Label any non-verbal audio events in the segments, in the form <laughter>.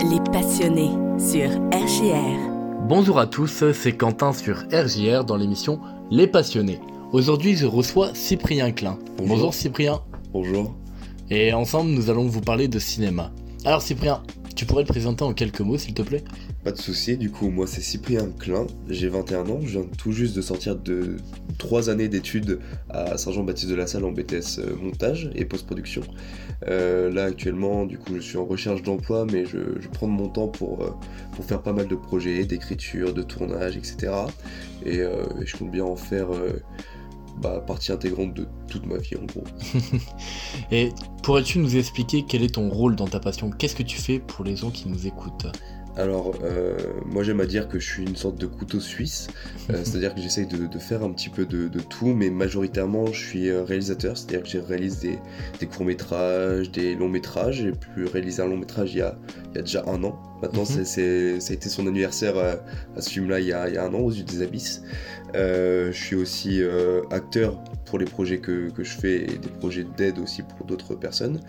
Les passionnés sur RGR. Bonjour à tous, c'est Quentin sur RJR dans l'émission Les Passionnés. Aujourd'hui, je reçois Cyprien Klein. Bonjour. Cyprien. Bonjour. Et ensemble, nous allons vous parler de cinéma. Alors Cyprien, tu pourrais te présenter en quelques mots s'il te plaît? Pas de souci, du coup, moi c'est Cyprien Klein, j'ai 21 ans, je viens tout juste de sortir de 3 années d'études à Saint-Jean-Baptiste de la Salle en BTS euh, montage et post-production. Euh, là actuellement, du coup, je suis en recherche d'emploi, mais je, prends mon temps pour, euh, pour faire pas mal de projets, d'écriture, de tournage, etc. Et, je compte bien en faire bah, partie intégrante de toute ma vie en gros. <laughs> Et pourrais-tu nous expliquer quel est ton rôle dans ta passion? Qu'est-ce que tu fais pour les gens qui nous écoutent? Alors, euh, moi j'aime à dire que je suis une sorte de couteau suisse, euh, <laughs> c'est-à-dire que j'essaye de, de faire un petit peu de, de tout, mais majoritairement je suis euh, réalisateur, c'est-à-dire que je réalise des, des courts-métrages, des longs-métrages, j'ai pu réaliser un long-métrage il, y a- il y a déjà un an. Maintenant, Mhm. c'est- ça a été son anniversaire à ce film-là il, y a- il y a un an, aux yeux des abysses. Euh, je suis aussi acteur pour les projets que, que je fais et des projets d'aide aussi pour d'autres personnes,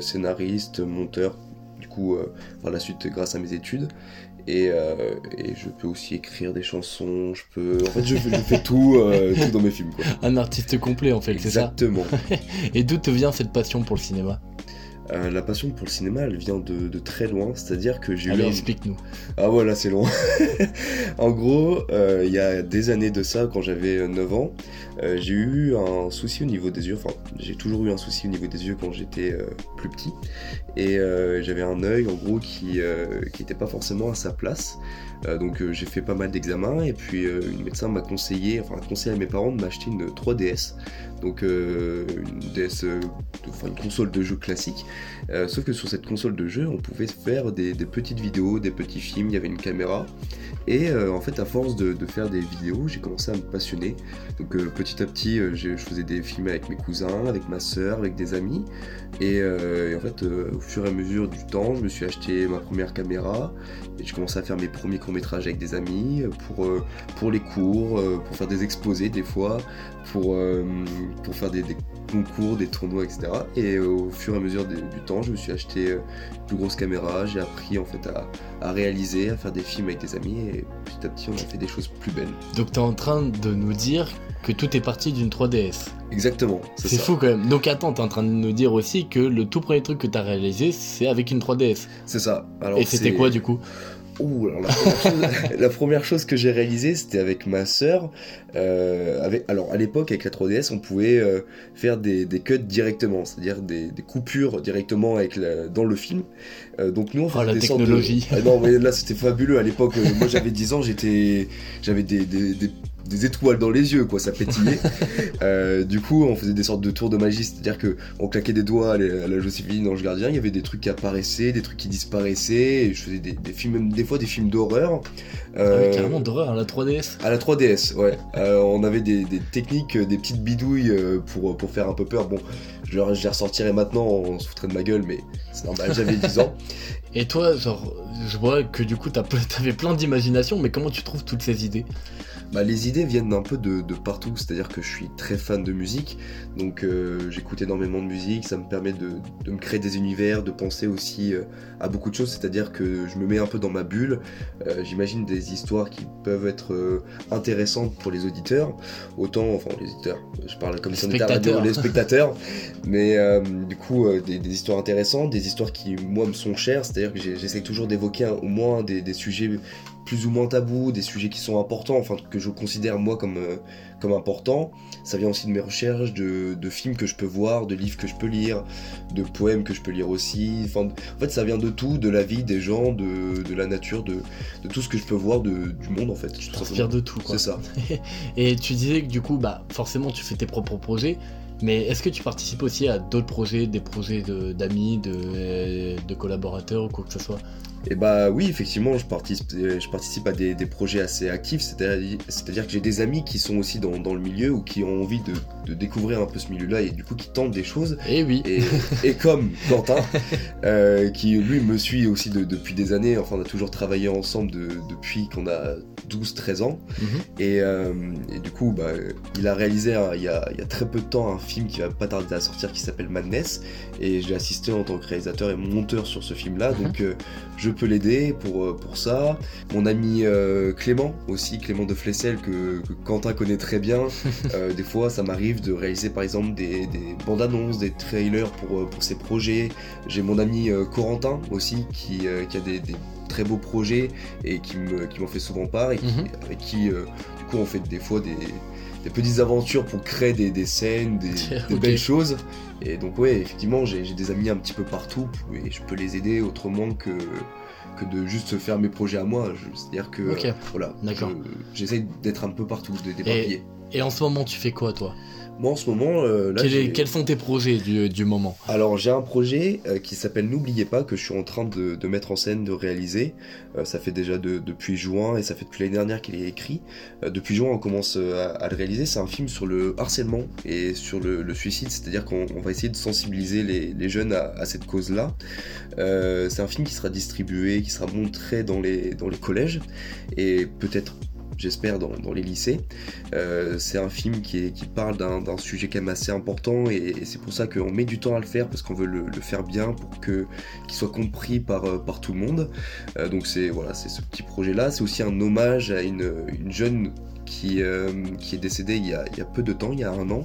scénariste, monteur, coup, euh, par la suite grâce à mes études. Et, euh, et je peux aussi écrire des chansons, je peux... En fait, je, fais- je <laughs> fais tout, euh, tout dans mes films, quoi. Un artiste complet en fait, c'est ça? Exactement. <laughs> Et d'où te vient cette passion pour le cinéma? Euh, la passion pour le cinéma, elle vient de, de très loin, c'est-à-dire que j'ai eu... Allez, un- explique-nous. Ah voilà, c'est long. <laughs> en gros, euh, il y a des années de ça, quand j'avais 9 ans, euh, j'ai eu un souci au niveau des yeux. Enfin, j'ai toujours eu un souci au niveau des yeux quand j'étais plus petit. Et j'avais un œil, en gros, qui euh, qui était pas forcément à sa place. Euh, donc euh, j'ai fait pas mal d'examens et puis euh, une médecin m'a conseillé, enfin a conseillé à mes parents de m'acheter une 3DS, donc une DS, enfin une console de jeu classique. Sauf que sur cette console de jeu, on pouvait faire des, petites vidéos, des petits films, il y avait une caméra. Et en fait, à force de, faire des vidéos, j'ai commencé à me passionner. Donc petit à petit, je faisais des films avec mes cousins, avec ma sœur, avec des amis. Et, et en fait, au fur et à mesure du temps, je me suis acheté ma première caméra. Et je commençais à faire mes premiers courts-métrages avec des amis, euh, pour, euh, pour les cours, euh, pour faire des exposés des fois, pour, pour faire des, des concours, des tournois, etc. Et au fur et à mesure de- du temps, je me suis acheté une plus grosse caméra, j'ai appris en fait à, à réaliser, à faire des films avec des amis, et petit à petit, on a fait des choses plus belles. Donc t'es en train de nous dire que tout est parti d'une 3DS. Exactement, c'est fou quand même. Donc attends, t'es en train de nous dire aussi que le tout premier truc que t'as réalisé, c'est avec une 3DS. C'est ça. Alors, Et c'était quoi du coup? Ouh, alors la première, chose, <laughs> la première chose que j'ai réalisée, c'était avec ma sœur. Euh, avec, alors à l'époque, avec la 3DS, on pouvait euh, faire des, des cuts directement, c'est-à-dire des, des coupures directement avec la- dans le film. Euh, donc nous, on Oh, faisait la des sortes de- technologie. Ah non, mais là, c'était fabuleux. À l'époque, moi, j'avais 10 ans, j'étais, j'avais des, des, des- étoiles dans les yeux, quoi, ça pétillait. <laughs> Euh, du coup, on faisait des sortes de tours de magie, c'est-à-dire que on claquait des doigts à la, à la Joséphine Ange Gardien, il y avait des trucs qui apparaissaient, des trucs qui disparaissaient, et je faisais des, des films, même des fois des films d'horreur. Ah Euh, oui, carrément d'horreur à la 3DS. à la 3DS, ouais. <laughs> Euh, on avait des, des techniques, des petites bidouilles euh, pour, pour faire un peu peur. Bon, je, je les ressortirais maintenant, on se foutrait de ma gueule, mais c'est normal, j'avais 10 ans. <laughs> Et toi, genre, je vois que du coup t'avais plein d'imagination, mais comment tu trouves toutes ces idées? Bah, les idées viennent un peu de, de partout, c'est-à-dire que je suis très fan de musique, donc euh, j'écoute énormément de musique, ça me permet de, de me créer des univers, de penser aussi euh, à beaucoup de choses, c'est-à-dire que je me mets un peu dans ma bulle, euh, j'imagine des histoires qui peuvent être intéressantes pour les auditeurs, autant, enfin les auditeurs, je parle comme si on était à radio, les spectateurs, <laughs> mais du coup des, des histoires intéressantes, des histoires qui moi me sont chères, c'est-à-dire que j'essaie toujours d'évoquer au moins des, des sujets plus ou moins tabous, des sujets qui sont importants, enfin que je considère moi comme, euh, comme importants. Ça vient aussi de mes recherches, de, de films que je peux voir, de livres que je peux lire, de poèmes que je peux lire aussi. Enfin, en fait, ça vient de tout, de la vie des gens, de, de la nature, de, de tout ce que je peux voir de, du monde en fait. Tu t'inspires de tout, quoi. C'est ça. <laughs> Et tu disais que du coup, bah, forcément, tu fais tes propres projets. Mais est-ce que tu participes aussi à d'autres projets, des projets d'amis, de, euh, de collaborateurs ou quoi que ce soit? Et bah oui, effectivement, je participe, euh, je participe à des, des projets assez actifs, c'est-à-dire que j'ai des amis qui sont aussi dans, dans le milieu ou qui ont envie de, de découvrir un peu ce milieu-là et du coup qui tentent des choses. Eh oui, Et, et <laughs> comme Quentin, euh, qui lui me suit aussi de- depuis des années, enfin on a toujours travaillé ensemble de- depuis qu'on a 12-13 ans. Mhm. Et, euh, et du coup, bah, il a réalisé il, y a, il y a très peu de temps un film qui va pas tarder à sortir qui s'appelle Madness et j'ai assisté en tant que réalisateur et monteur sur ce film là Mhm. donc euh, je peux l'aider pour, euh, pour ça. Mon ami euh, Clément aussi, Clément de Flessel que, que Quentin connaît très bien. <laughs> Euh, des fois ça m'arrive de réaliser par exemple des, des bandes annonces, des trailers pour, pour ses projets. J'ai mon ami Corentin aussi qui, qui a des, des très beaux projets et qui me- qui m'en fait souvent part et qui- Mhm. avec qui euh, du coup on fait des fois des, des petites aventures pour créer des, des scènes, des, <laughs> belles choses. Et donc ouais, effectivement, j'ai des amis un petit peu partout et je peux les aider autrement que, que de juste faire mes projets à moi. C'est-à-dire que voilà, D'accord. je- j'essaye d'être un peu partout, d'éparpiller. Et en ce moment, tu fais quoi, toi? Moi en ce moment, euh, là, Quel est- j'ai- Quels sont tes projets du, du moment alors j'ai un projet euh, qui s'appelle N'oubliez pas que je suis en train de, de mettre en scène, de réaliser. Euh, ça fait déjà de- depuis juin et ça fait depuis l'année dernière qu'il est écrit. Depuis juin on commence à, à le réaliser. C'est un film sur le harcèlement et sur le, le suicide, c'est-à-dire qu'on on va essayer de sensibiliser les, les jeunes à, à cette cause-là. C'est un film qui sera distribué, qui sera montré dans les, dans les collèges et peut-être j'espère dans, les lycées. Euh, c'est un film qui, parle d'un sujet quand même assez important et, c'est pour ça qu'on met du temps à le faire parce qu'on veut le, faire bien pour qu'il soit compris par, euh, tout le monde. Euh, donc c'est voilà, c'est ce petit projet là. C'est aussi un hommage à une, une jeune qui, est décédée il y, a, peu de temps, il y a un an.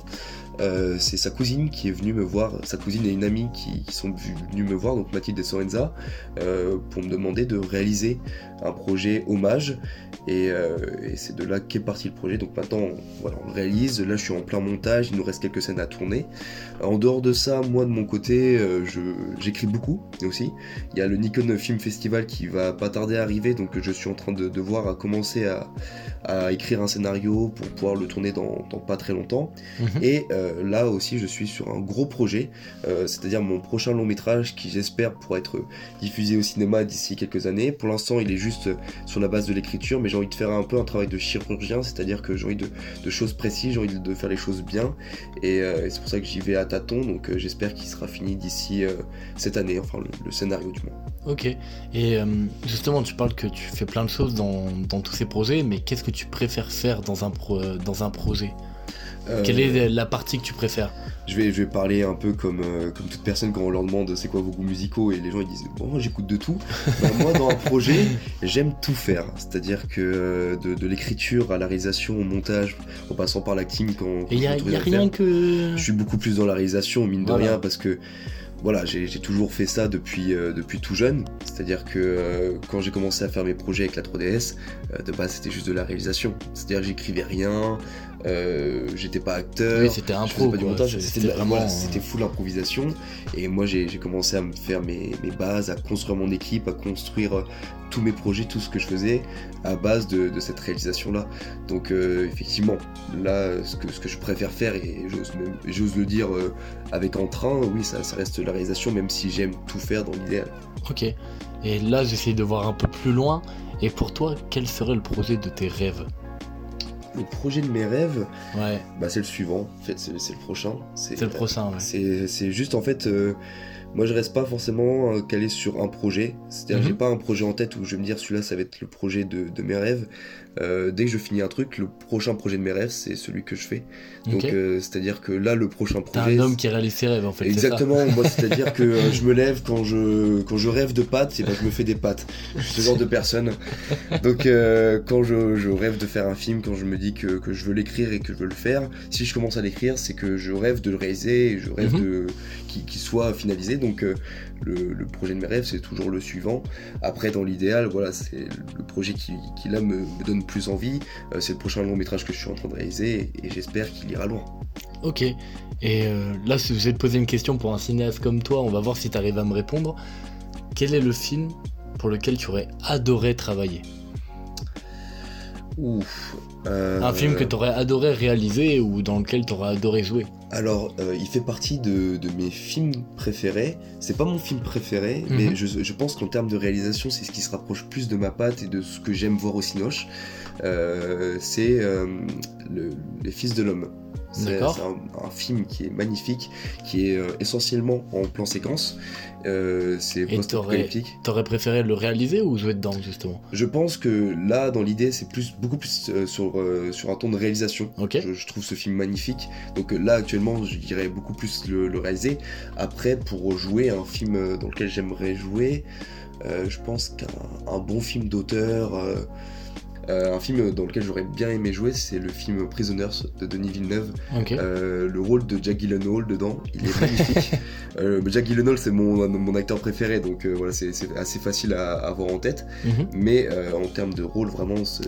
C'est sa cousine qui est venue me voir, sa cousine et une amie qui, sont venues me voir, donc Mathilde et Sorenza, pour me demander de réaliser un projet hommage. Et, euh, et c'est de là qu'est parti le projet. Donc maintenant, on, voilà, on réalise. Là, je suis en plein montage. Il nous reste quelques scènes à tourner. En dehors de ça, moi de mon côté, euh, j'écris beaucoup aussi. Il y a le Nikon Film Festival qui va pas tarder à arriver. Donc je suis en train de, de voir à commencer à, à écrire un scénario pour pouvoir le tourner dans, dans pas très longtemps. Mhm. Et euh, là aussi, je suis sur un gros projet, c'est-à-dire mon prochain long métrage qui j'espère pourra être diffusé au cinéma d'ici quelques années. Pour l'instant, il est juste sur la base de l'écriture, mais j'ai envie de faire un peu un travail de chirurgien, c'est-à-dire que j'ai envie de, choses précises, j'ai envie de, faire les choses bien, et, euh, c'est pour ça que j'y vais à tâtons. Donc euh, j'espère qu'il sera fini d'ici euh, cette année, enfin le, scénario du moins. Ok. Et justement, tu parles que tu fais plein de choses dans, tous ces projets, mais qu'est-ce que tu préfères faire dans un projet? Euh, Quelle est la partie que tu préfères Je vais, je vais parler un peu comme, euh, comme toute personne quand on leur demande c'est quoi vos goûts musicaux et les gens ils disent bon moi j'écoute de tout. <laughs> Bah, moi dans un projet j'aime tout faire, c'est-à-dire que euh, de, de l'écriture à la réalisation au montage en passant par l'acting quand, il y a, y rien faire, que. je suis beaucoup plus dans la réalisation mine de Voilà. rien parce que voilà j'ai toujours fait ça depuis, euh, depuis tout jeune, c'est-à-dire que euh, quand j'ai commencé à faire mes projets avec la 3DS euh, de base c'était juste de la réalisation, c'est-à-dire j'écrivais rien, euh, j'étais pas acteur. Oui, c'était Je un faisais pro. pas du montage, C'était vraiment. voilà, c'était full improvisation. Et moi, j'ai commencé à me faire mes, mes bases, à construire mon équipe, à construire euh, tous mes projets, tout ce que je faisais à base de, de cette réalisation-là. Donc, euh, effectivement, là, ce que, ce que je préfère faire, et j'ose le dire euh, avec entrain, oui, ça, ça reste la réalisation, même si j'aime tout faire dans l'idéal. Ok. Et là, j'essaie de voir un peu plus loin. Et pour toi, quel serait le projet de tes rêves? Le projet de mes rêves, Ouais, bah, c'est le suivant, en fait, c'est le prochain. c'est le prochain, ouais. C'est c'est juste en fait, euh, moi je reste pas forcément euh, calé sur un projet. C'est-à-dire Mhm. j'ai pas un projet en tête où je vais me dire celui-là ça va être le projet de, de mes rêves. Euh, dès que je finis un truc, le prochain projet de mes rêves c'est celui que je fais. Donc euh, c'est-à-dire que là le prochain T'es projet. un homme qui réalise ses rêves, en fait. Exactement, moi <laughs> c'est-à-dire que je me lève quand je, quand je rêve de pâtes, et ben je me fais des pâtes. Je suis ce genre de personne. Donc quand je, je rêve de faire un film, quand je me dis que, que je veux l'écrire et que je veux le faire, si je commence à l'écrire, c'est que je rêve de le réaliser et je rêve Mhm. de qu'il soit finalisé. Donc euh, le, le projet de mes rêves, c'est toujours le suivant. Après, dans l'idéal, voilà, c'est le projet qui, qui là me, me donne plus envie. Euh, c'est le prochain long métrage que je suis en train de réaliser et, j'espère qu'il ira loin. Ok. Et euh, là, si vais te poser une question pour un cinéaste comme toi, on va voir si tu arrives à me répondre. Quel est le film pour lequel tu aurais adoré travailler? Ouf. Euh, Un film que tu aurais adoré réaliser ou dans lequel tu aurais adoré jouer? Alors, euh, il fait partie de, de mes films préférés. C'est pas mon film préféré, Mhm. mais je, je pense qu'en termes de réalisation, c'est ce qui se rapproche plus de ma patte et de ce que j'aime voir au Cinoche. Euh, c'est euh, le- Les Fils de l'Homme. C'est un, un film qui est magnifique, qui est euh, essentiellement en plan séquence. Euh, c'est post-apocalyptique. T'aurais préféré le réaliser ou jouer dedans justement? Je pense que là, dans l'idée, c'est plus beaucoup plus euh, sur, euh, sur un ton de réalisation. Ok. Je, je trouve ce film magnifique. Donc là, actuellement, je dirais beaucoup plus le, le réaliser. Après, pour jouer un film dans lequel j'aimerais jouer, je pense qu'un un bon film d'auteur, un film dans lequel j'aurais bien aimé jouer, c'est le film Prisoners de Denis Villeneuve. Euh, le rôle de Jack Gyllenhaal dedans, il est magnifique. <laughs> euh, Jack Gyllenhaal, c'est mon, mon acteur préféré, donc euh, voilà, c'est assez facile à à avoir en tête. Mhm. Mais euh, en termes de rôle, vraiment, c'est-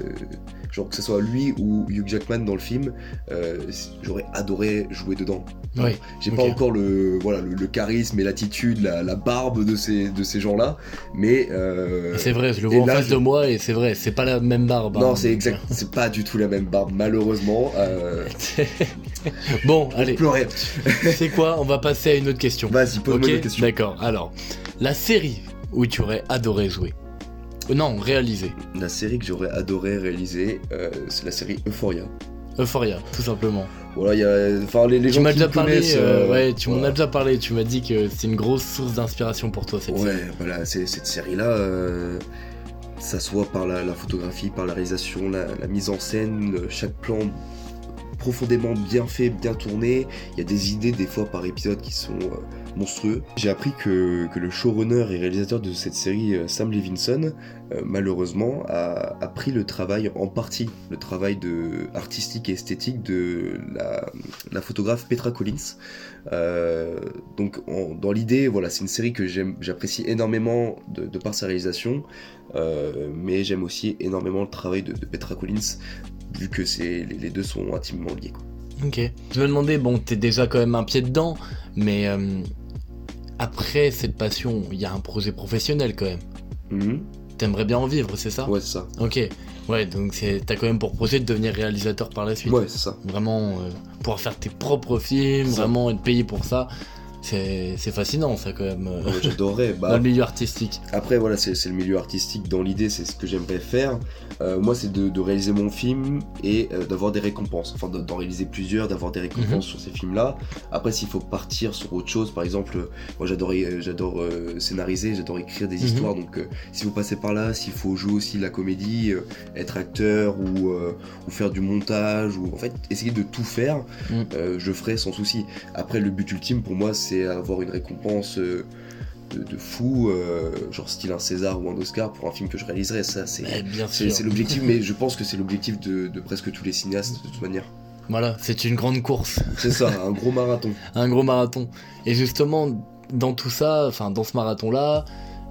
genre que ce soit lui ou Hugh Jackman dans le film, euh, j'aurais adoré jouer dedans. Oui. J'ai pas encore le, voilà, le, le charisme et l'attitude, la, la barbe de ces, de ces gens-là, mais. euh, C'est vrai, je le vois en là, face je- de moi et c'est vrai, c'est pas la même barbe. Non, hein, c'est exact, c'est pas du tout la même barbe, malheureusement. Euh, <laughs> bon, allez, pleurer. <laughs> c'est quoi? On va passer à une autre question. Vas-y, pose-moi une question. d'accord. Alors, la série où tu aurais adoré jouer? Euh, Non, réaliser. La série que j'aurais adoré réaliser, euh, c'est la série Euphoria. Euphoria, tout simplement. Voilà, il y a. Enfin, les, les tu gens m'as qui déjà parlé, euh, ouais, tu m'en as déjà parlé. Tu m'as dit que c'est une grosse source d'inspiration pour toi cette série. Ouais, voilà, c'est- cette série-là, euh, ça soit par la, la photographie, par la réalisation, la, la mise en scène, chaque plan profondément bien fait, bien tourné. Il y a des idées des fois par épisode qui sont euh, monstrueux. J'ai appris que, que le showrunner et réalisateur de cette série, euh, Sam Levinson, euh, malheureusement, a, a pris le travail, en partie, le travail de, artistique et esthétique de la, la photographe Petra Collins. Donc dans l'idée, voilà, c'est une série que j'apprécie énormément de, par sa réalisation, mais j'aime aussi énormément le travail de Petra Collins, vu que c'est, les, deux sont intimement liés. quoi. Ok. Je me demandais, bon, t'es déjà quand même un pied dedans, mais euh, après cette passion, il y a un projet professionnel quand même. Mhm. T'aimerais bien en vivre, c'est ça? Ouais, c'est ça. Ok. Ouais, donc t'as quand même pour projet de devenir réalisateur par la suite. Ouais, c'est ça. Vraiment, euh, pouvoir faire tes propres films, vraiment être payé pour ça. C'est fascinant ça quand même, Ouais, j'adorerais. <laughs> dans Bah, le milieu artistique. Après, voilà, c'est le milieu artistique. Dans l'idée, c'est ce que j'aimerais faire. Euh, moi, c'est de, de réaliser mon film et euh, d'avoir des récompenses. Enfin, de- d'en réaliser plusieurs, d'avoir des récompenses sur ces films-là. Après, s'il faut partir sur autre chose, par exemple, euh, moi, j'adore, euh, scénariser, j'adore écrire des Mhm. histoires. Donc, si vous passez par là, s'il faut jouer aussi la comédie, être acteur ou, ou faire du montage, ou en fait, essayer de tout faire, Mhm. je ferai sans souci. Après, le but ultime pour moi, c'est avoir une récompense. euh, de, de fou, euh, genre style un César ou un Oscar pour un film que je réaliserais. Ça, c'est Eh, bien c'est sûr. c'est l'objectif, mais je pense que c'est l'objectif de, de presque tous les cinéastes de toute manière. Voilà, c'est une grande course, C'est ça, un gros marathon. <laughs> un gros marathon. Et justement, dans tout ça, enfin dans ce marathon-là,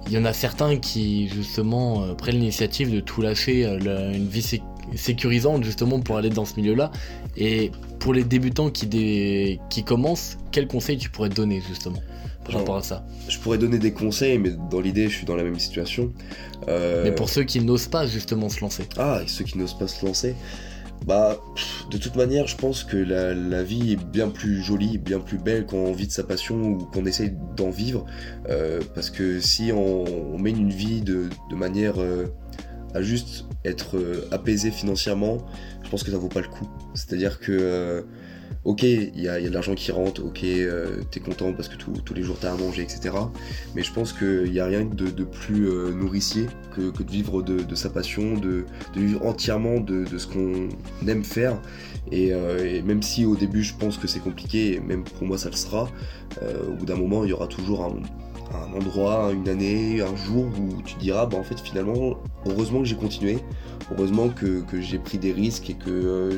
il y en a certains qui justement euh, prennent l'initiative de tout lâcher, euh, une vie sé- sécurisante justement pour aller dans ce milieu-là. Et pour les débutants qui, dé- qui commencent, quels conseils tu pourrais donner justement par rapport à ça? Je pourrais donner des conseils, mais dans l'idée, je suis dans la même situation. Euh, Mais pour ceux qui n'osent pas justement se lancer. Ah, et ceux qui n'osent pas se lancer bah, pff, de toute manière, je pense que la, la vie est bien plus jolie, bien plus belle quand on vit de sa passion ou qu'on essaye d'en vivre. Euh, parce que si on, on mène une vie de, de manière euh, à juste être euh, apaisé financièrement, je pense que ça vaut pas le coup. C'est-à-dire que, euh, ok, il y a, de l'argent qui rentre, ok, euh, t'es content parce que tous les jours t'as à manger, etc. Mais je pense qu'il n'y a rien de, plus nourricier que, de vivre de, sa passion, de, vivre entièrement de, ce qu'on aime faire. Et, même si au début je pense que c'est compliqué, même pour moi ça le sera, au bout d'un moment il y aura toujours un, un endroit, une année, un jour où tu diras, bah en fait finalement, heureusement que j'ai continué, heureusement que, que j'ai pris des risques et que euh,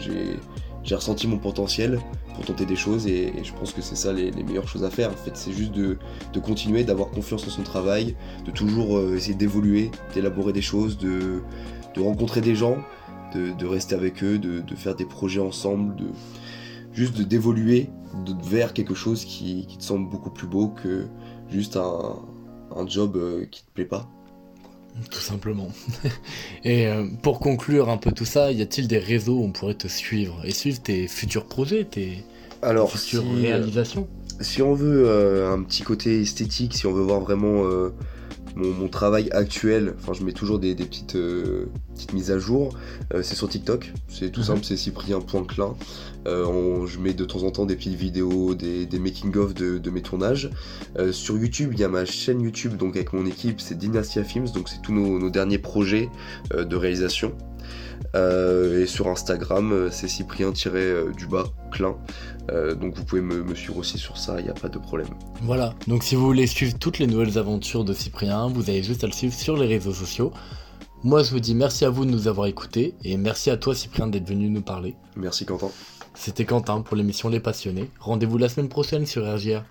j'ai ressenti mon potentiel pour tenter des choses et, je pense que c'est ça les, meilleures choses à faire. En fait c'est juste de, de continuer d'avoir confiance en son travail de toujours euh, essayer d'évoluer d'élaborer des choses de, de rencontrer des gens de, de rester avec eux de, de faire des projets ensemble de juste d'évoluer vers quelque chose qui, qui te semble beaucoup plus beau que juste un, un job euh, qui te plaît pas Tout simplement. <laughs> Et euh, pour conclure un peu tout ça, y a-t-il des réseaux où on pourrait te suivre et suivre tes futurs projets, tes alors futures si, euh, réalisations? si on veut euh, un petit côté esthétique, si on veut voir vraiment euh, mon, travail actuel, enfin je mets toujours des, petites, euh, petites mises à jour, euh, c'est sur TikTok, c'est tout mhm. simple, c'est cyprien.clin. Euh, je mets de temps en temps des petites vidéos, des, making-of de, mes tournages. sur YouTube, il y a ma chaîne YouTube donc avec mon équipe, c'est Dynastia Films, donc c'est tous nos, derniers projets de réalisation. Et sur Instagram, c'est cyprien-du-bas, clin. donc vous pouvez me, me suivre aussi sur ça, il n'y a pas de problème. Voilà, donc si vous voulez suivre toutes les nouvelles aventures de Cyprien, vous avez juste à le suivre sur les réseaux sociaux. Moi je vous dis merci à vous de nous avoir écoutés et merci à toi Cyprien d'être venu nous parler. Merci Quentin. C'était Quentin pour l'émission Les Passionnés. Rendez-vous la semaine prochaine sur RGR.